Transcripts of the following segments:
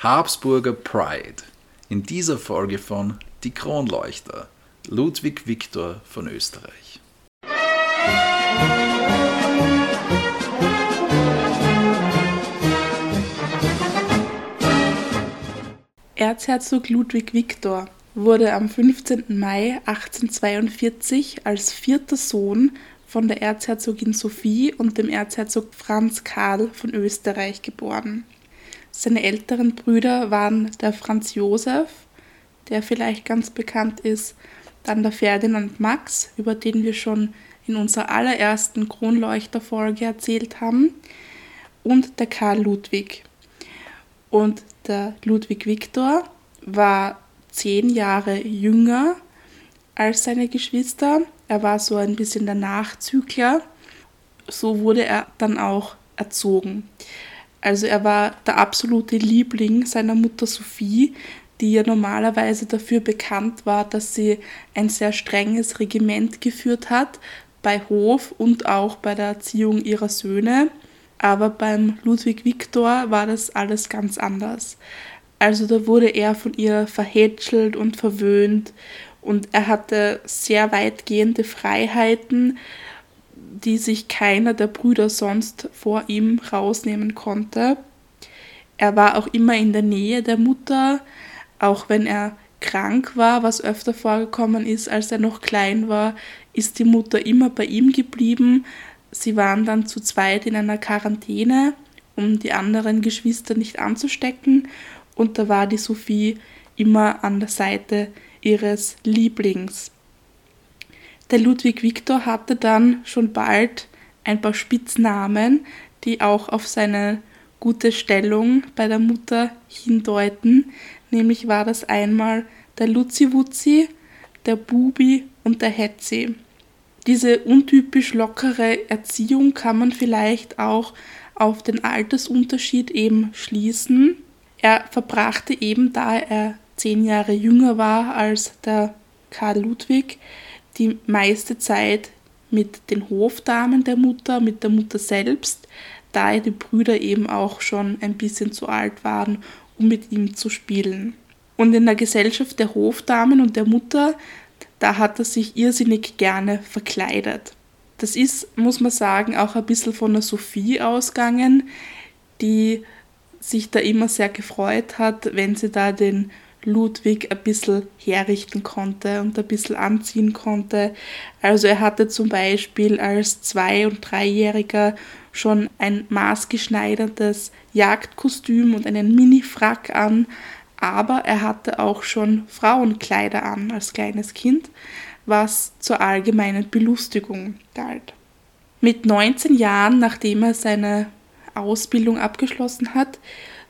Habsburger Pride. In dieser Folge von Die Kronleuchter. Ludwig Viktor von Österreich. Erzherzog Ludwig Viktor wurde am 15. Mai 1842 als vierter Sohn von der Erzherzogin Sophie und dem Erzherzog Franz Karl von Österreich geboren. Seine älteren Brüder waren der Franz Josef, der vielleicht ganz bekannt ist, dann der Ferdinand Max, über den wir schon in unserer allerersten Kronleuchterfolge erzählt haben, und der Karl Ludwig. Und der Ludwig Viktor war zehn Jahre jünger als seine Geschwister. Er war so ein bisschen der Nachzügler. So wurde er dann auch erzogen. Also er war der absolute Liebling seiner Mutter Sophie, die ja normalerweise dafür bekannt war, dass sie ein sehr strenges Regiment geführt hat bei Hof und auch bei der Erziehung ihrer Söhne. Aber beim Ludwig Viktor war das alles ganz anders. Also da wurde er von ihr verhätschelt und verwöhnt und er hatte sehr weitgehende Freiheiten, die sich keiner der Brüder sonst vor ihm rausnehmen konnte. Er war auch immer in der Nähe der Mutter, auch wenn er krank war, was öfter vorgekommen ist, als er noch klein war, ist die Mutter immer bei ihm geblieben. Sie waren dann zu zweit in einer Quarantäne, um die anderen Geschwister nicht anzustecken, und da war die Sophie immer an der Seite ihres Lieblings. Der Ludwig Viktor hatte dann schon bald ein paar Spitznamen, die auch auf seine gute Stellung bei der Mutter hindeuten. Nämlich war das einmal der Luzi-Wutzi, der Bubi und der Hetzi. Diese untypisch lockere Erziehung kann man vielleicht auch auf den Altersunterschied eben schließen. Er verbrachte eben, da er zehn Jahre jünger war als der Karl Ludwig, die meiste Zeit mit den Hofdamen der Mutter, mit der Mutter selbst, da die Brüder eben auch schon ein bisschen zu alt waren, um mit ihm zu spielen. Und in der Gesellschaft der Hofdamen und der Mutter, da hat er sich irrsinnig gerne verkleidet. Das ist, muss man sagen, auch ein bisschen von der Sophie ausgegangen, die sich da immer sehr gefreut hat, wenn sie da den Ludwig ein bisschen herrichten konnte und ein bisschen anziehen konnte. Also er hatte zum Beispiel als Zwei- und Dreijähriger schon ein maßgeschneidertes Jagdkostüm und einen Mini-Frack an, aber er hatte auch schon Frauenkleider an als kleines Kind, was zur allgemeinen Belustigung galt. Mit 19 Jahren, nachdem er seine Ausbildung abgeschlossen hat,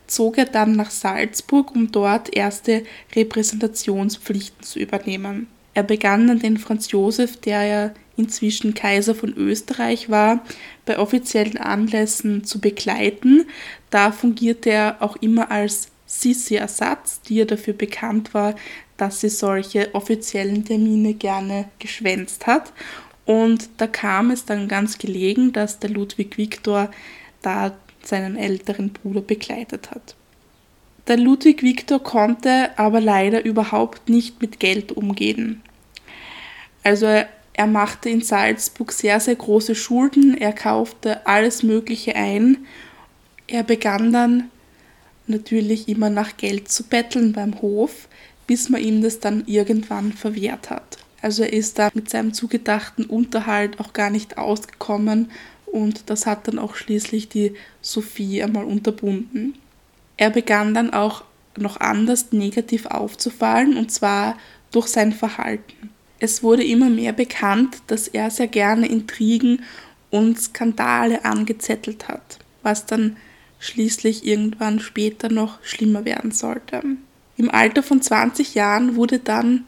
zog er dann nach Salzburg, um dort erste Repräsentationspflichten zu übernehmen. Er begann dann den Franz Josef, der ja inzwischen Kaiser von Österreich war, bei offiziellen Anlässen zu begleiten. Da fungierte er auch immer als Sissi-Ersatz, die ja dafür bekannt war, dass sie solche offiziellen Termine gerne geschwänzt hat. Und da kam es dann ganz gelegen, dass der Ludwig Viktor da seinen älteren Bruder begleitet hat. Der Ludwig Viktor konnte aber leider überhaupt nicht mit Geld umgehen. Also er machte in Salzburg sehr, sehr große Schulden, er kaufte alles Mögliche ein. Er begann dann natürlich immer nach Geld zu betteln beim Hof, bis man ihm das dann irgendwann verwehrt hat. Also er ist da mit seinem zugedachten Unterhalt auch gar nicht ausgekommen und das hat dann auch schließlich die Sophie einmal unterbunden. Er begann dann auch noch anders negativ aufzufallen und zwar durch sein Verhalten. Es wurde immer mehr bekannt, dass er sehr gerne Intrigen und Skandale angezettelt hat, was dann schließlich irgendwann später noch schlimmer werden sollte. Im Alter von 20 Jahren wurde dann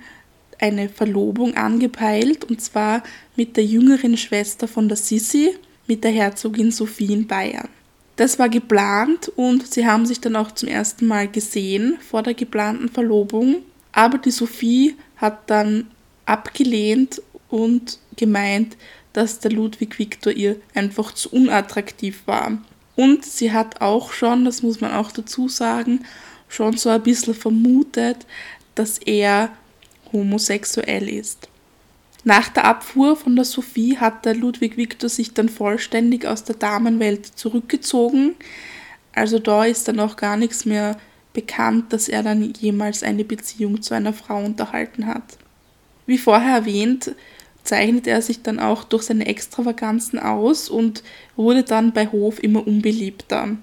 eine Verlobung angepeilt und zwar mit der jüngeren Schwester von der Sissi, mit der Herzogin Sophie in Bayern. Das war geplant und sie haben sich dann auch zum ersten Mal gesehen vor der geplanten Verlobung. Aber die Sophie hat dann abgelehnt und gemeint, dass der Ludwig Viktor ihr einfach zu unattraktiv war. Und sie hat auch schon, das muss man auch dazu sagen, schon so ein bisschen vermutet, dass er homosexuell ist. Nach der Abfuhr von der Sophie hat der Ludwig Victor sich dann vollständig aus der Damenwelt zurückgezogen. Also da ist dann auch gar nichts mehr bekannt, dass er dann jemals eine Beziehung zu einer Frau unterhalten hat. Wie vorher erwähnt, zeichnet er sich dann auch durch seine Extravaganzen aus und wurde dann bei Hof immer unbeliebter.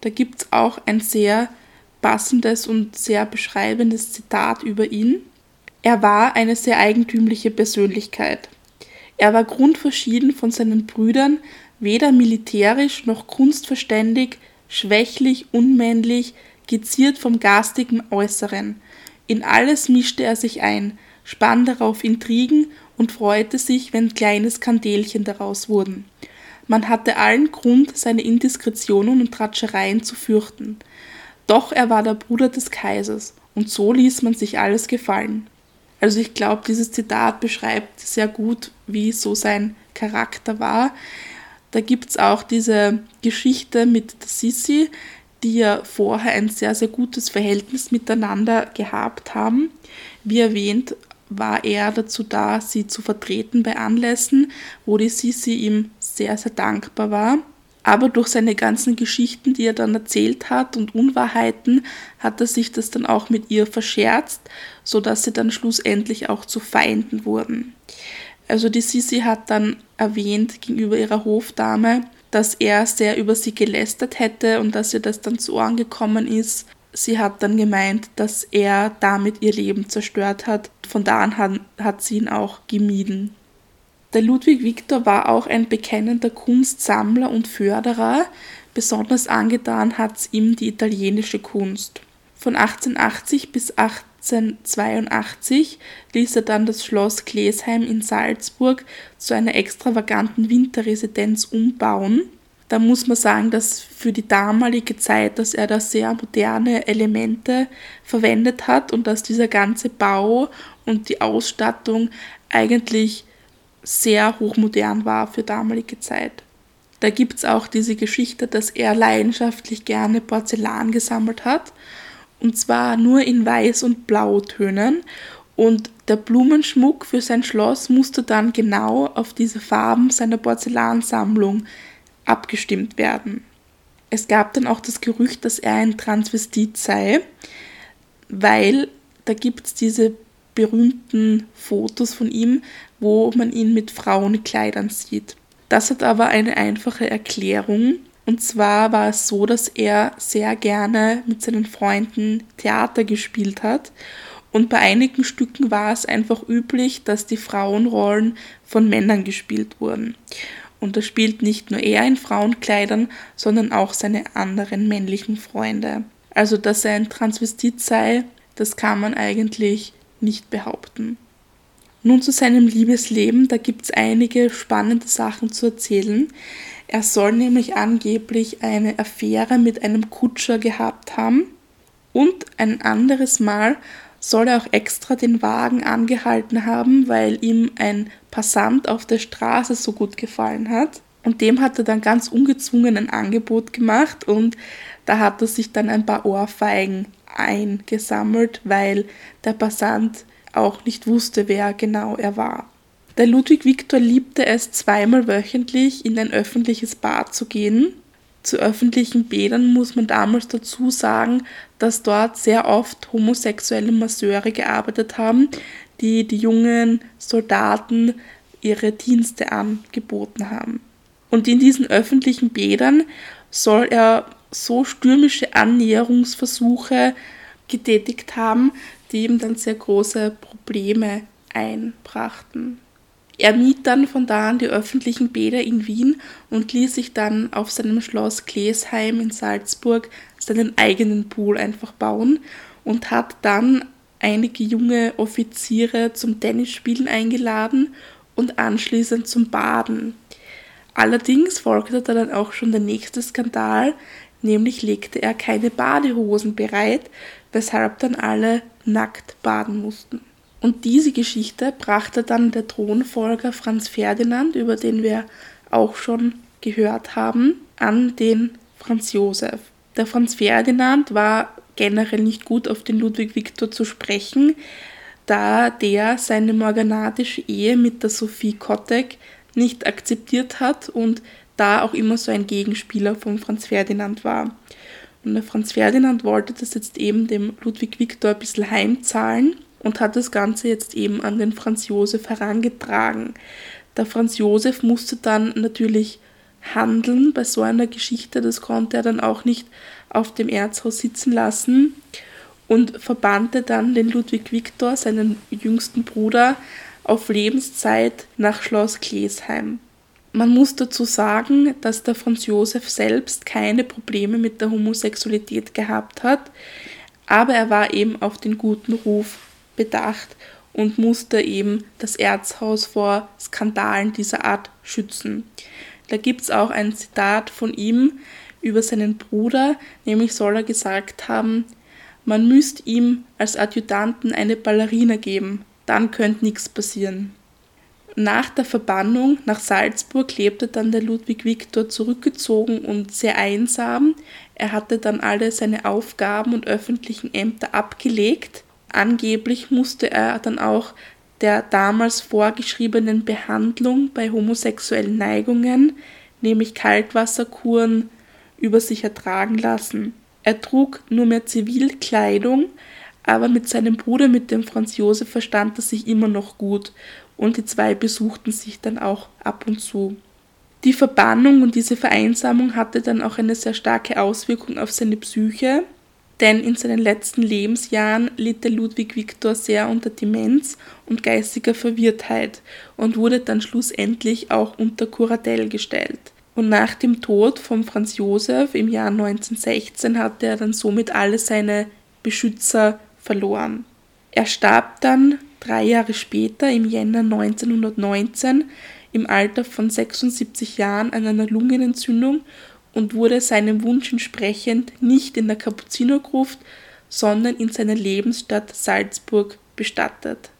Da gibt es auch ein sehr passendes und sehr beschreibendes Zitat über ihn. Er war eine sehr eigentümliche Persönlichkeit. Er war grundverschieden von seinen Brüdern, weder militärisch noch kunstverständig, schwächlich, unmännlich, geziert vom garstigen Äußeren. In alles mischte er sich ein, spann darauf Intrigen und freute sich, wenn kleine Skandelchen daraus wurden. Man hatte allen Grund, seine Indiskretionen und Tratschereien zu fürchten. Doch er war der Bruder des Kaisers, und so ließ man sich alles gefallen. Also ich glaube, dieses Zitat beschreibt sehr gut, wie so sein Charakter war. Da gibt es auch diese Geschichte mit der Sissi, die ja vorher ein sehr, sehr gutes Verhältnis miteinander gehabt haben. Wie erwähnt, war er dazu da, sie zu vertreten bei Anlässen, wo die Sisi ihm sehr, sehr dankbar war. Aber durch seine ganzen Geschichten, die er dann erzählt hat und Unwahrheiten, hat er sich das dann auch mit ihr verscherzt, sodass sie dann schlussendlich auch zu Feinden wurden. Also die Sisi hat dann erwähnt gegenüber ihrer Hofdame, dass er sehr über sie gelästert hätte und dass ihr das dann zu Ohren gekommen ist. Sie hat dann gemeint, dass er damit ihr Leben zerstört hat. Von da an hat, hat sie ihn auch gemieden. Der Ludwig Victor war auch ein bekennender Kunstsammler und Förderer. Besonders angetan hat es ihm die italienische Kunst. Von 1880 bis 1882 ließ er dann das Schloss Glesheim in Salzburg zu einer extravaganten Winterresidenz umbauen. Da muss man sagen, dass für die damalige Zeit, dass er da sehr moderne Elemente verwendet hat und dass dieser ganze Bau und die Ausstattung eigentlich sehr hochmodern war für damalige Zeit. Da gibt es auch diese Geschichte, dass er leidenschaftlich gerne Porzellan gesammelt hat. Und zwar nur in Weiß- und Blautönen. Und der Blumenschmuck für sein Schloss musste dann genau auf diese Farben seiner Porzellansammlung abgestimmt werden. Es gab dann auch das Gerücht, dass er ein Transvestit sei, weil da gibt es diese berühmten Fotos von ihm, wo man ihn mit Frauenkleidern sieht. Das hat aber eine einfache Erklärung. Und zwar war es so, dass er sehr gerne mit seinen Freunden Theater gespielt hat. Und bei einigen Stücken war es einfach üblich, dass die Frauenrollen von Männern gespielt wurden. Und da spielt nicht nur er in Frauenkleidern, sondern auch seine anderen männlichen Freunde. Also, dass er ein Transvestit sei, das kann man eigentlich nicht behaupten. Nun zu seinem Liebesleben, da gibt es einige spannende Sachen zu erzählen. Er soll nämlich angeblich eine Affäre mit einem Kutscher gehabt haben und ein anderes Mal soll er auch extra den Wagen angehalten haben, weil ihm ein Passant auf der Straße so gut gefallen hat. Und dem hat er dann ganz ungezwungen ein Angebot gemacht und da hat er sich dann ein paar Ohrfeigen eingesammelt, weil der Passant auch nicht wusste, wer genau er war. Der Ludwig Viktor liebte es, zweimal wöchentlich in ein öffentliches Bad zu gehen. Zu öffentlichen Bädern muss man damals dazu sagen, dass dort sehr oft homosexuelle Masseure gearbeitet haben, die die jungen Soldaten ihre Dienste angeboten haben. Und in diesen öffentlichen Bädern soll er so stürmische Annäherungsversuche getätigt haben, die ihm dann sehr große Probleme einbrachten. Er mied dann von da an die öffentlichen Bäder in Wien und ließ sich dann auf seinem Schloss Klesheim in Salzburg seinen eigenen Pool einfach bauen und hat dann einige junge Offiziere zum Tennisspielen eingeladen und anschließend zum Baden. Allerdings folgte dann auch schon der nächste Skandal, nämlich legte er keine Badehosen bereit, weshalb dann alle nackt baden mussten. Und diese Geschichte brachte dann der Thronfolger Franz Ferdinand, über den wir auch schon gehört haben, an den Franz Josef. Der Franz Ferdinand war generell nicht gut auf den Ludwig Viktor zu sprechen, da der seine morganatische Ehe mit der Sophie Kottek nicht akzeptiert hat und da auch immer so ein Gegenspieler von Franz Ferdinand war. Und der Franz Ferdinand wollte das jetzt eben dem Ludwig Viktor ein bisschen heimzahlen und hat das Ganze jetzt eben an den Franz Josef herangetragen. Der Franz Josef musste dann natürlich handeln bei so einer Geschichte, das konnte er dann auch nicht auf dem Erzhaus sitzen lassen und verbannte dann den Ludwig Viktor, seinen jüngsten Bruder, auf Lebenszeit nach Schloss Klesheim. Man muss dazu sagen, dass der Franz Josef selbst keine Probleme mit der Homosexualität gehabt hat, aber er war eben auf den guten Ruf bedacht und musste eben das Erzhaus vor Skandalen dieser Art schützen. Da gibt es auch ein Zitat von ihm über seinen Bruder, nämlich soll er gesagt haben, man müsste ihm als Adjutanten eine Ballerina geben, dann könnte nichts passieren. Nach der Verbannung nach Salzburg lebte dann der Ludwig Viktor zurückgezogen und sehr einsam. Er hatte dann alle seine Aufgaben und öffentlichen Ämter abgelegt. Angeblich musste er dann auch der damals vorgeschriebenen Behandlung bei homosexuellen Neigungen, nämlich Kaltwasserkuren, über sich ertragen lassen. Er trug nur mehr Zivilkleidung, aber mit seinem Bruder, mit dem Franz Josef, verstand er sich immer noch gut und die zwei besuchten sich dann auch ab und zu. Die Verbannung und diese Vereinsamung hatte dann auch eine sehr starke Auswirkung auf seine Psyche, denn in seinen letzten Lebensjahren litt der Ludwig Viktor sehr unter Demenz und geistiger Verwirrtheit und wurde dann schlussendlich auch unter Kuratell gestellt. Und nach dem Tod von Franz Josef im Jahr 1916 hatte er dann somit alle seine Beschützer verloren. Er starb dann drei Jahre später, im Jänner 1919, im Alter von 76 Jahren an einer Lungenentzündung und wurde seinem Wunsch entsprechend nicht in der Kapuzinergruft, sondern in seiner Lebensstadt Salzburg bestattet.